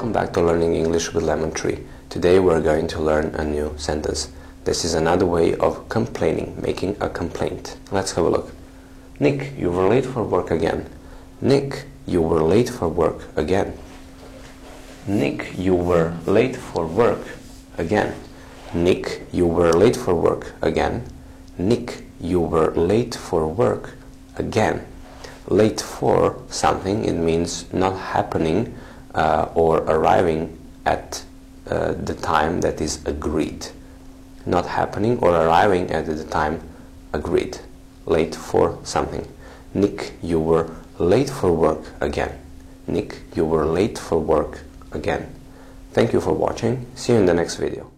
back to Learning English with Lemon Tree. Today we're going to learn a new sentence. This is another way of complaining, making a complaint. Let's have a look. Nick, you were late for work again. Nick, you were late for work again. Nick, you were late for work again. Nick, you were late for work again. Nick, you were late for work again. Late for something, it means not happening or arriving at uh, the time that is agreed. Not happening or arriving at the time agreed. Late for something. Nick, you were late for work again. Nick, you were late for work again. Thank you for watching. See you in the next video.